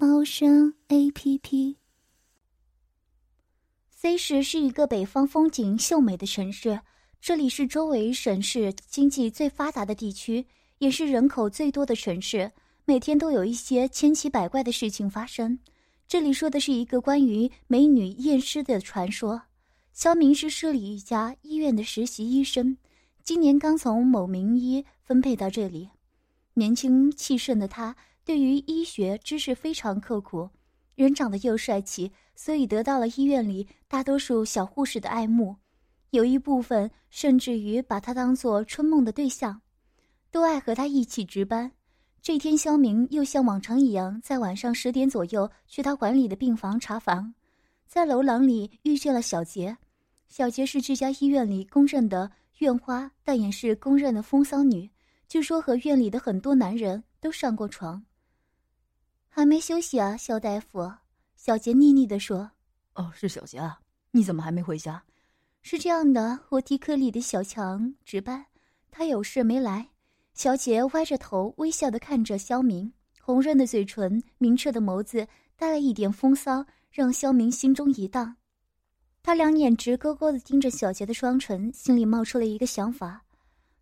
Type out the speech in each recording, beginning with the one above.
猫声 A P P。C 市是一个北方风景秀美的城市，这里是周围省市经济最发达的地区，也是人口最多的城市。每天都有一些千奇百怪的事情发生。这里说的是一个关于美女验尸的传说。肖明是市里一家医院的实习医生，今年刚从某名医分配到这里。年轻气盛的他，对于医学知识非常刻苦，人长得又帅气，所以得到了医院里大多数小护士的爱慕，有一部分甚至于把他当做春梦的对象，都爱和他一起值班。这天，肖明又像往常一样，在晚上十点左右去他管理的病房查房，在楼廊里遇见了小杰。小杰是这家医院里公认的院花，但也是公认的风骚女。据说和院里的很多男人都上过床。还没休息啊，肖大夫。小杰腻腻的说：“哦，是小杰啊，你怎么还没回家？”是这样的，我替科里的小强值班，他有事没来。小杰歪着头，微笑的看着肖明，红润的嘴唇，明澈的眸子，带了一点风骚，让肖明心中一荡。他两眼直勾勾的盯着小杰的双唇，心里冒出了一个想法。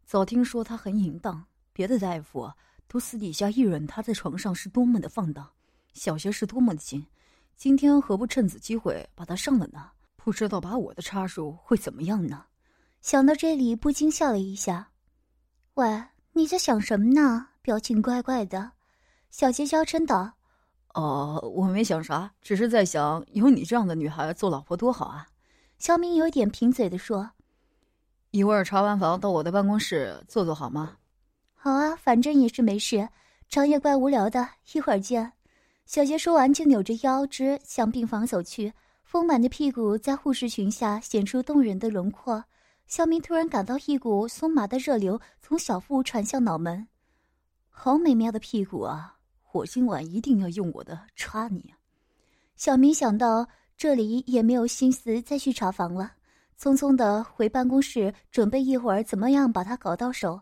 早听说他很淫荡，别的大夫都私底下议论他在床上是多么的放荡，小杰是多么的精。今天何不趁此机会把他上了呢？不知道把我的插入会怎么样呢？想到这里，不禁笑了一下。喂，你在想什么呢？表情怪怪的。小杰娇嗔道：“哦，我没想啥，只是在想有你这样的女孩做老婆多好啊。”肖明有点贫嘴的说。一会儿查完房到我的办公室坐坐好吗？好啊，反正也是没事，长夜怪无聊的。一会儿见。小杰说完就扭着腰肢向病房走去，丰满的屁股在护士裙下显出动人的轮廓。肖明突然感到一股松麻的热流从小腹传向脑门，好美妙的屁股啊！我今晚一定要用我的插你。小明想到这里，也没有心思再去查房了。匆匆的回办公室，准备一会儿怎么样把他搞到手。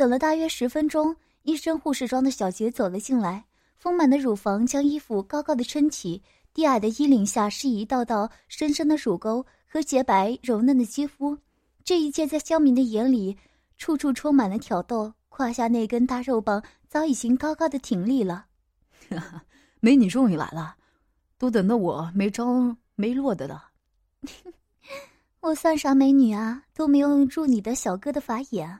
等了大约十分钟，一身护士装的小杰走了进来，丰满的乳房将衣服高高的撑起，低矮的衣领下是一道道深深的乳沟和洁白柔嫩的肌肤。这一切在肖明的眼里，处处充满了挑逗。胯下那根大肉棒早已经高高的挺立了。美女终于来了，都等得我没招没落的了。我算啥美女啊，都没有入你的小哥的法眼。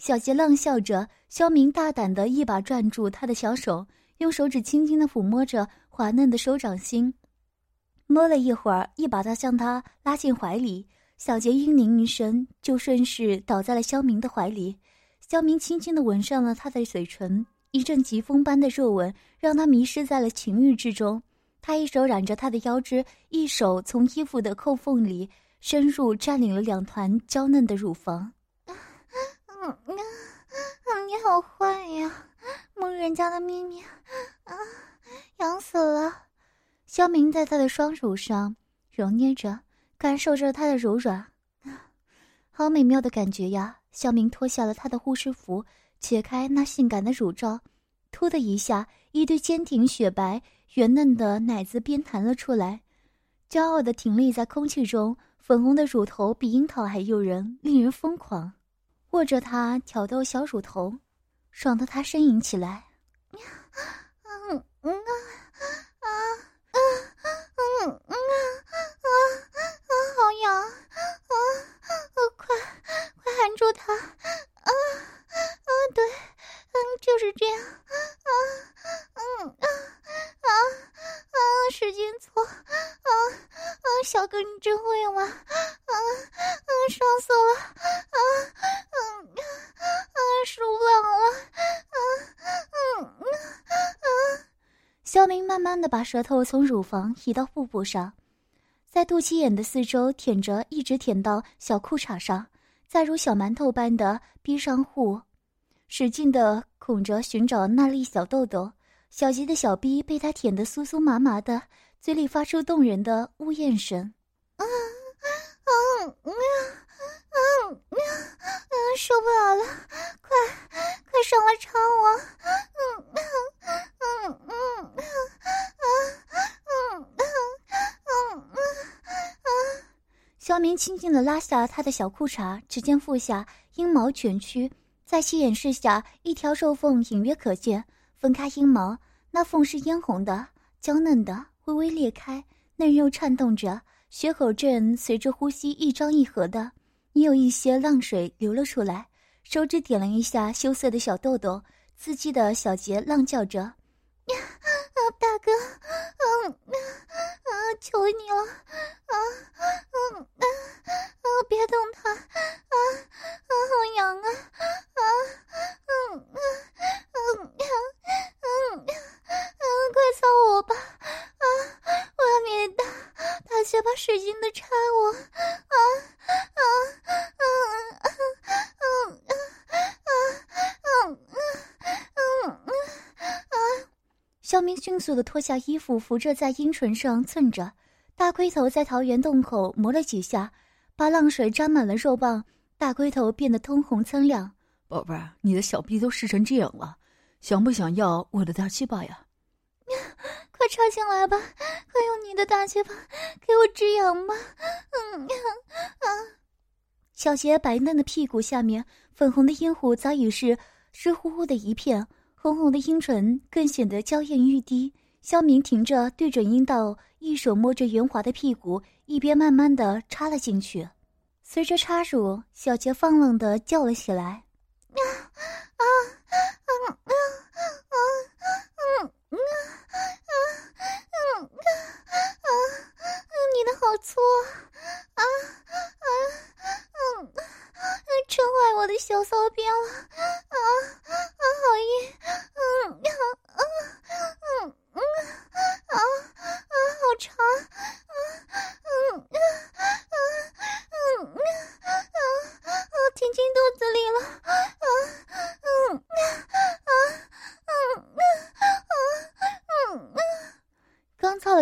小杰浪笑着，肖明大胆的一把攥住他的小手，用手指轻轻的抚摸着滑嫩的手掌心，摸了一会儿，一把他将他拉进怀里。小杰嘤咛一声，就顺势倒在了肖明的怀里。肖明轻轻的吻上了他的嘴唇，一阵疾风般的热吻让他迷失在了情欲之中。他一手揽着她的腰肢，一手从衣服的扣缝里。深入占领了两团娇嫩的乳房，嗯嗯你好坏呀，摸人家的秘密，啊，痒死了！肖明在他的双乳上揉捏着，感受着他的柔软，好美妙的感觉呀！肖明脱下了他的护士服，解开那性感的乳罩，突的一下，一堆坚挺雪白、圆嫩的奶子便弹了出来，骄傲的挺立在空气中。粉红的乳头比樱桃还诱人，令人疯狂。握着它挑逗小乳头，爽得他呻吟起来。嗯嗯啊啊啊嗯嗯啊啊啊！好痒啊啊！快快含住他啊啊！对，嗯，就是这样啊嗯啊啊啊！使劲搓啊啊！小哥你真会玩啊啊！爽死了。明慢慢的把舌头从乳房移到腹部上，在肚脐眼的四周舔着，一直舔到小裤衩上，再如小馒头般的逼上户，使劲的拱着寻找那粒小豆豆。小杰的小逼被他舔得酥酥麻麻的，嘴里发出动人的呜咽声。嗯嗯嗯嗯嗯，受不了了，快快上来插轻轻的拉下他的小裤衩，只见。腹下阴毛卷曲，在其掩饰下，一条肉缝隐约可见。分开阴毛，那缝是嫣红的、娇嫩的，微微裂开，嫩肉颤动着，血口正随着呼吸一张一合的，也有一些浪水流了出来。手指点了一下羞涩的小豆豆，刺激的小杰浪叫着：“呀，大哥，嗯啊，求你了，啊啊，速的脱下衣服，扶着在阴唇上蹭着，大龟头在桃源洞口磨了几下，把浪水沾满了肉棒，大龟头变得通红苍亮。宝贝儿，你的小臂都湿成这样了。想不想要我的大鸡巴呀？快插进来吧，快用你的大鸡巴给我止痒吧！嗯啊！小杰白嫩的屁股下面，粉红的阴户早已是湿乎乎的一片，红红的樱唇更显得娇艳欲滴。肖明停着，对准阴道，一手摸着圆滑的屁股，一边慢慢的插了进去。随着插入，小杰放浪的叫了起来：“啊啊啊啊啊啊啊啊啊！你的好粗啊啊啊啊！真坏我的小骚啊了啊！”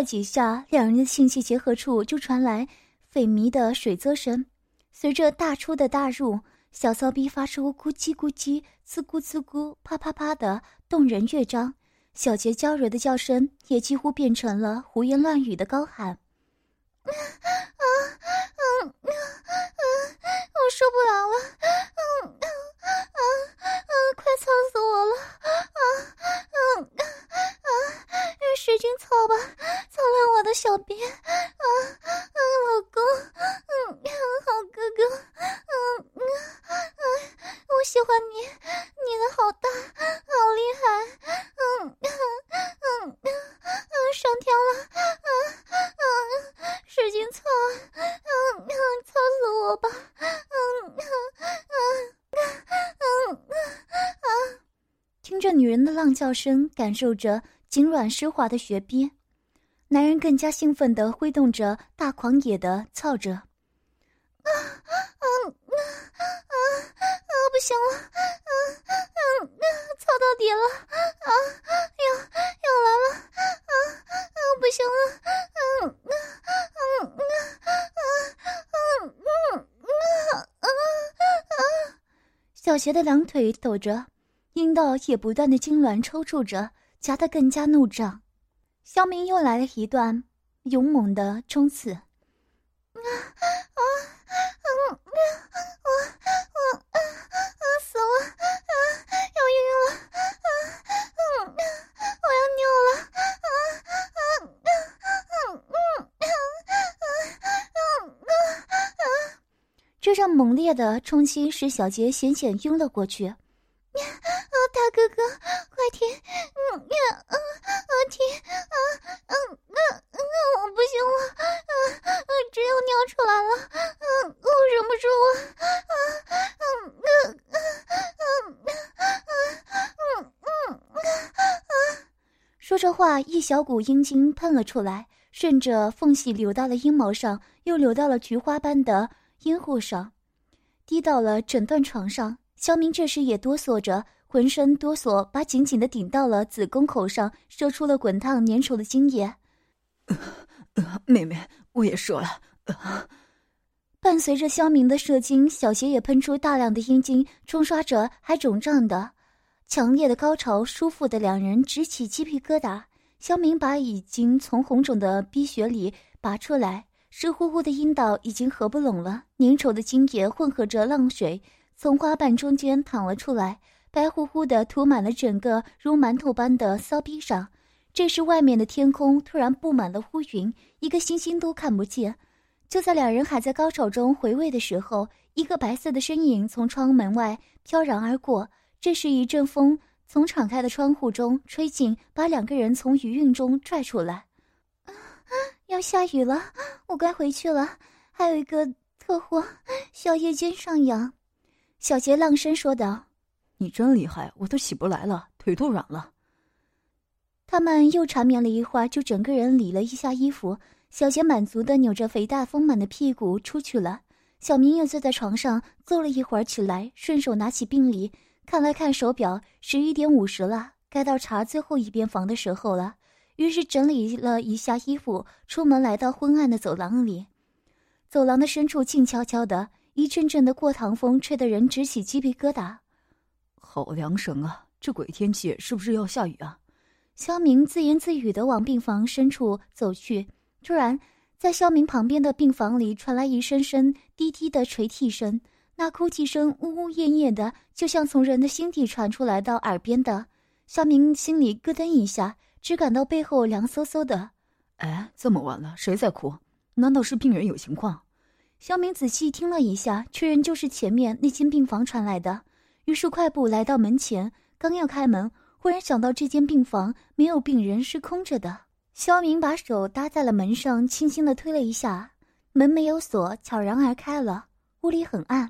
几下，两人的性器结合处就传来萎靡的水啧声。随着大出的大入，小骚逼发出咕叽咕叽、滋咕滋咕、啪啪啪的动人乐章。小杰娇柔的叫声也几乎变成了胡言乱语的高喊：“啊啊啊啊！我受不了了！啊啊啊啊！快操死我了！啊啊啊！使劲操吧！”我的小编啊啊，老公，嗯，好哥哥，嗯嗯嗯，我喜欢你，你的好大，好厉害，嗯嗯嗯嗯，上天了，嗯嗯，使劲操，嗯嗯，操死我吧，嗯嗯嗯嗯嗯嗯，听着女叫声，感受着紧软湿滑的雪边。男人更加兴奋地挥动着大狂野的操着，啊啊啊啊啊！不行了，啊啊啊！操到底了，啊，要要来了，啊啊！不行了，啊啊啊啊啊啊啊啊！小杰的两腿抖着，阴道也不断的痉挛抽搐着，夹得更加怒胀。肖明又来了一段勇猛的冲刺，啊啊啊啊！啊啊啊！啊，要晕了！啊啊！我要尿了！啊啊啊啊啊啊啊啊！这场猛烈的冲击使小杰险险晕了过去。一小股阴茎喷了出来，顺着缝隙流到了阴毛上，又流到了菊花般的阴户上，滴到了整段床上。肖明这时也哆嗦着，浑身哆嗦，把紧紧的顶到了子宫口上，射出了滚烫粘稠的精液。妹妹，我也射了。伴随着肖明的射精，小杰也喷出大量的阴茎，冲刷着还肿胀的。强烈的高潮，舒服的两人直起鸡皮疙瘩。肖明把已经从红肿的鼻血里拔出来，湿乎乎的阴道已经合不拢了，粘稠的精液混合着浪水从花瓣中间淌了出来，白乎乎的涂满了整个如馒头般的骚逼上。这时，外面的天空突然布满了乌云，一个星星都看不见。就在两人还在高潮中回味的时候，一个白色的身影从窗门外飘然而过。这时，一阵风从敞开的窗户中吹进，把两个人从余韵中拽出来。要下雨了，我该回去了。还有一个特货，需要夜间上扬。小杰浪声说道：“你真厉害，我都起不来了，腿都软了。”他们又缠绵了一会儿，就整个人理了一下衣服。小杰满足的扭着肥大丰满的屁股出去了。小明也坐在床上坐了一会儿，起来顺手拿起病历。看了看手表，十一点五十了，该到查最后一遍房的时候了。于是整理了一下衣服，出门来到昏暗的走廊里。走廊的深处静悄悄的，一阵阵的过堂风吹得人直起鸡皮疙瘩。好凉爽啊！这鬼天气是不是要下雨啊？肖明自言自语的往病房深处走去。突然，在肖明旁边的病房里传来一声声低低的垂涕声。那哭泣声呜呜咽咽的，就像从人的心底传出来到耳边的。肖明心里咯噔一下，只感到背后凉飕飕的。哎，这么晚了，谁在哭？难道是病人有情况？肖明仔细听了一下，确认就是前面那间病房传来的。于是快步来到门前，刚要开门，忽然想到这间病房没有病人，是空着的。肖明把手搭在了门上，轻轻的推了一下，门没有锁，悄然而开了。屋里很暗。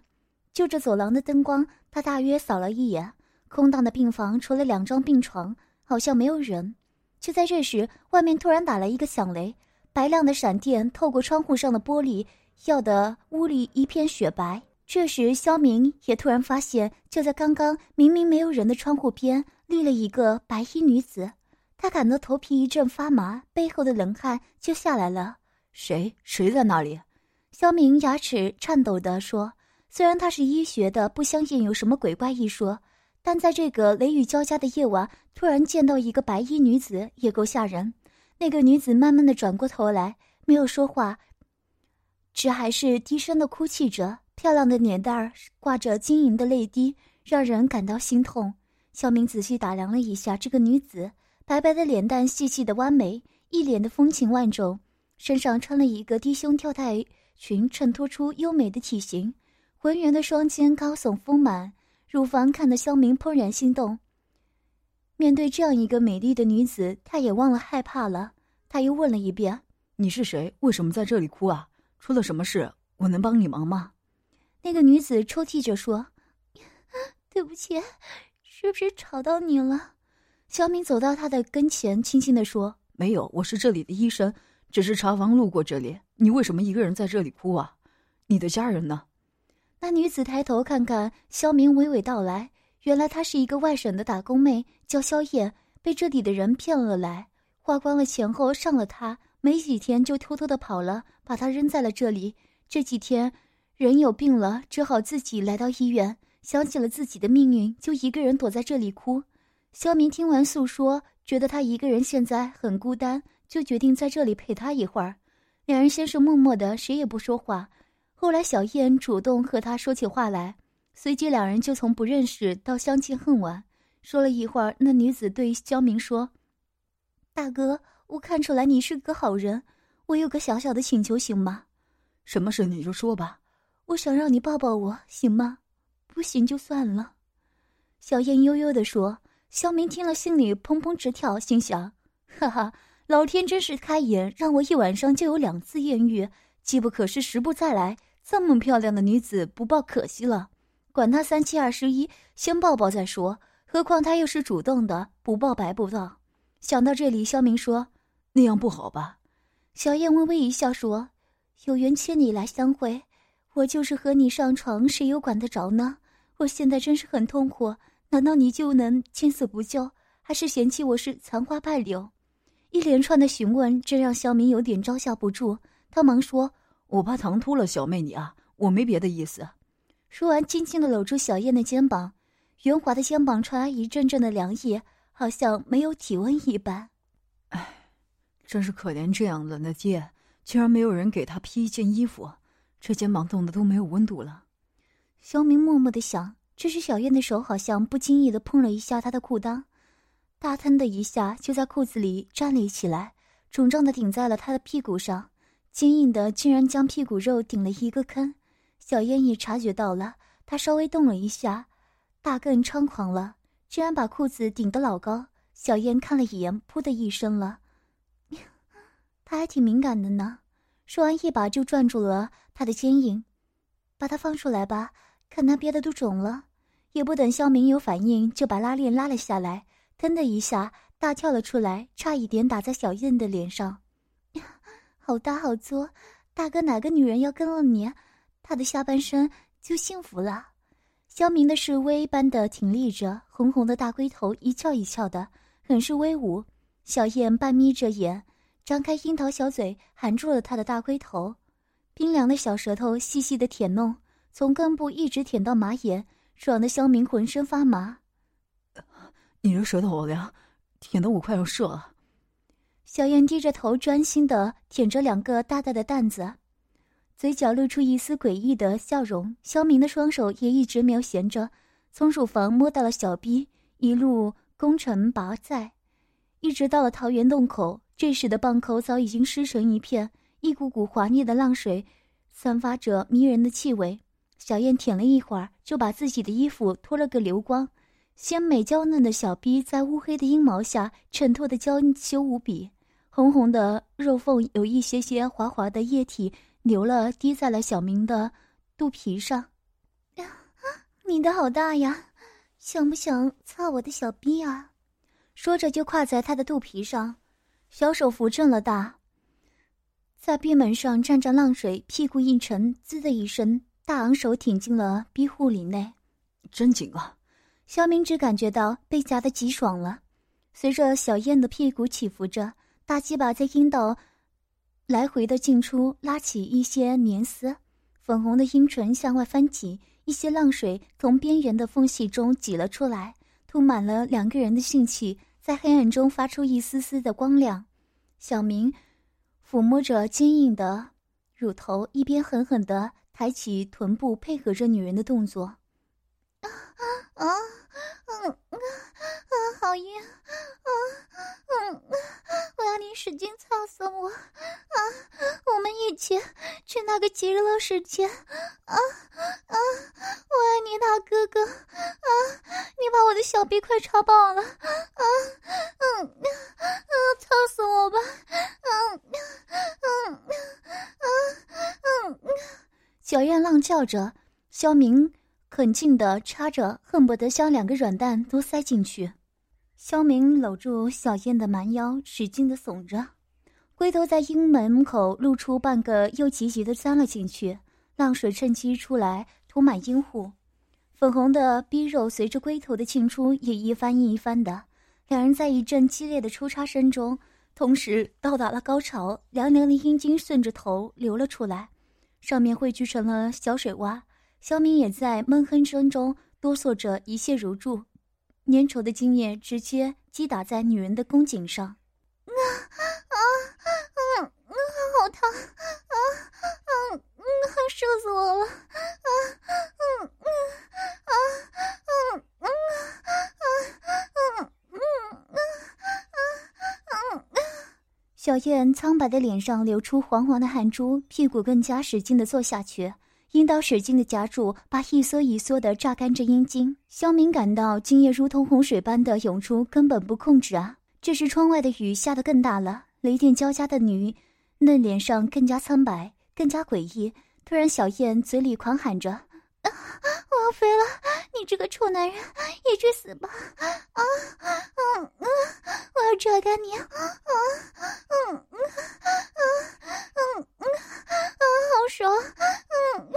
就着走廊的灯光，他大约扫了一眼空荡的病房，除了两张病床，好像没有人。就在这时，外面突然打了一个响雷，白亮的闪电透过窗户上的玻璃，耀得屋里一片雪白。这时，肖明也突然发现，就在刚刚明明没有人的窗户边，立了一个白衣女子。他感到头皮一阵发麻，背后的冷汗就下来了。谁？谁在那里？肖明牙齿颤抖地说。虽然他是医学的，不相信有什么鬼怪一说，但在这个雷雨交加的夜晚，突然见到一个白衣女子也够吓人。那个女子慢慢的转过头来，没有说话，只还是低声的哭泣着，漂亮的脸蛋儿挂着晶莹的泪滴，让人感到心痛。小明仔细打量了一下这个女子，白白的脸蛋，细细的弯眉，一脸的风情万种，身上穿了一个低胸吊带裙，衬托出优美的体型。浑圆的双肩高耸丰满，乳房看得肖明怦然心动。面对这样一个美丽的女子，他也忘了害怕了。他又问了一遍：“你是谁？为什么在这里哭啊？出了什么事？我能帮你忙吗？”那个女子抽泣着说：“ 对不起，是不是吵到你了？”肖明走到她的跟前，轻轻地说：“没有，我是这里的医生，只是查房路过这里。你为什么一个人在这里哭啊？你的家人呢？”那女子抬头看看肖明，娓娓道来：“原来她是一个外省的打工妹，叫肖燕，被这里的人骗了来，花光了钱后上了她，没几天就偷偷的跑了，把她扔在了这里。这几天人有病了，只好自己来到医院，想起了自己的命运，就一个人躲在这里哭。”肖明听完诉说，觉得他一个人现在很孤单，就决定在这里陪他一会儿。两人先是默默的，谁也不说话。后来，小燕主动和他说起话来，随即两人就从不认识到相见恨晚。说了一会儿，那女子对肖明说：“大哥，我看出来你是个好人，我有个小小的请求，行吗？什么事你就说吧。我想让你抱抱我，行吗？不行就算了。”小燕悠悠地说。肖明听了，心里砰砰直跳，心想：“哈哈，老天真是开眼，让我一晚上就有两次艳遇，机不可失，时不再来。”这么漂亮的女子不抱可惜了，管他三七二十一，先抱抱再说。何况她又是主动的，不抱白不抱。想到这里，肖明说：“那样不好吧？”小燕微微一笑说：“有缘千里来相会，我就是和你上床，谁又管得着呢？我现在真是很痛苦，难道你就能见死不救，还是嫌弃我是残花败柳？”一连串的询问，真让肖明有点招架不住。他忙说：“我怕唐突了小妹你啊，我没别的意思。”说完，轻轻的搂住小燕的肩膀，圆滑的肩膀传来一阵阵的凉意，好像没有体温一般。唉。真是可怜，这样冷的天，竟然没有人给他披一件衣服，这肩膀冻得都没有温度了。肖明默默的想，这时小燕的手好像不经意的碰了一下他的裤裆，大腾的一下就在裤子里站立起来，肿胀的顶在了他的屁股上，坚硬的竟然将屁股肉顶了一个坑。小燕也察觉到了，她稍微动了一下，大更猖狂了，居然把裤子顶得老高。小燕看了一眼，噗的一声了。他还挺敏感的呢，说完一把就攥住了他的坚硬，把他放出来吧，看他憋得都肿了。也不等肖明有反应，就把拉链拉了下来，腾的一下大跳了出来，差一点打在小燕的脸上。好大好粗，大哥哪个女人要跟了你，她的下半身就幸福了。肖明的是威般的挺立着，红红的大龟头一翘一翘的，很是威武。小燕半眯着眼。张开樱桃小嘴，含住了他的大龟头，冰凉的小舌头细细的舔弄，从根部一直舔到马眼，爽的肖明浑身发麻。你这舌头好凉，舔得我快要射了。小燕低着头，专心的舔着两个大大的蛋子，嘴角露出一丝诡异的笑容。肖明的双手也一直没有闲着，从乳房摸到了小臂，一路攻城拔寨，一直到了桃源洞口。这时的蚌口早已经湿成一片，一股股滑腻的浪水，散发着迷人的气味。小燕舔了一会儿，就把自己的衣服脱了个流光，鲜美娇嫩的小臂在乌黑的阴毛下衬托的娇羞无比，红红的肉缝有一些些滑滑的液体流了，滴在了小明的肚皮上。你的好大呀，想不想擦我的小逼啊？说着就跨在他的肚皮上。小手扶正了大，在壁门上沾着浪水，屁股一沉，滋的一声，大昂首挺进了逼护里内，真紧啊！小明只感觉到被夹得极爽了。随着小燕的屁股起伏着，大鸡巴在阴道来回的进出，拉起一些黏丝，粉红的阴唇向外翻起，一些浪水从边缘的缝隙中挤了出来，涂满了两个人的性器。在黑暗中发出一丝丝的光亮，小明抚摸着坚硬的乳头，一边狠狠地抬起臀部，配合着女人的动作。啊啊啊嗯啊，好硬啊嗯，我要你使劲操死我啊！我们一起去那个极乐世界啊啊！我爱你，大哥哥啊！你把我的小臂快插爆了啊嗯嗯，操死我吧嗯嗯嗯嗯！小燕浪叫着，肖明。很近的插着，恨不得将两个软蛋都塞进去。肖明搂住小燕的蛮腰，使劲的耸着，龟头在阴门口露出半个，又急急的钻了进去。浪水趁机出来，涂满阴户，粉红的逼肉随着龟头的进出也一翻一翻的。两人在一阵激烈的抽插声中，同时到达了高潮，凉凉的阴茎顺着头流了出来，上面汇聚成了小水洼。肖明也在闷哼声中哆嗦着，一泻如注，粘稠的精液直接击打在女人的宫颈上。好烫啊嗯嗯，射死我了啊嗯嗯啊嗯嗯啊嗯嗯嗯嗯嗯。小燕苍白的脸上流出黄黄的汗珠，屁股更加使劲的坐下去。阴道使劲的夹住，把一缩一缩的榨干着阴茎。肖明感到精液如同洪水般的涌出，根本不控制啊！这时窗外的雨下得更大了，雷电交加的女嫩脸上更加苍白，更加诡异。突然，小燕嘴里狂喊着：“啊我要飞了！你这个臭男人，也去死吧！啊，嗯嗯，我要拽干你！啊，嗯嗯嗯嗯嗯啊，好爽！嗯嗯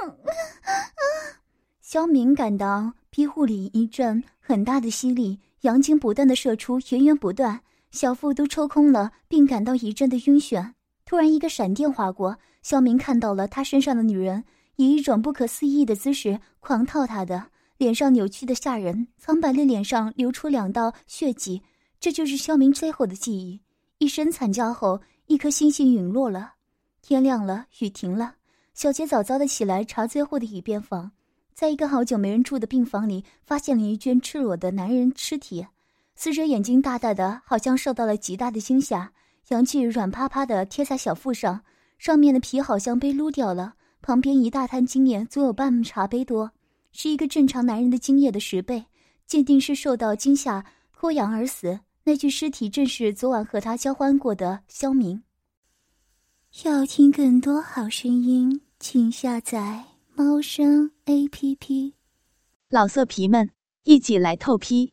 嗯嗯。肖明感到庇护里一阵很大的吸力，阳精不断的射出，源源不断，小腹都抽空了，并感到一阵的晕眩。突然，一个闪电划过，肖明看到了他身上的女人。以一种不可思议的姿势狂套他的脸上，扭曲的吓人，苍白的脸上流出两道血迹。这就是肖明最后的记忆。一声惨叫后，一颗星星陨落了。天亮了，雨停了。小杰早早的起来查最后的一遍房，在一个好久没人住的病房里，发现了一具赤裸的男人尸体。死者眼睛大大的，好像受到了极大的惊吓，阳具软趴趴的贴在小腹上，上面的皮好像被撸掉了。旁边一大滩精液，足有半茶杯多，是一个正常男人的精液的十倍。鉴定是受到惊吓脱氧而死。那具尸体正是昨晚和他交欢过的肖明。要听更多好声音，请下载猫声 A P P。老色皮们，一起来透批！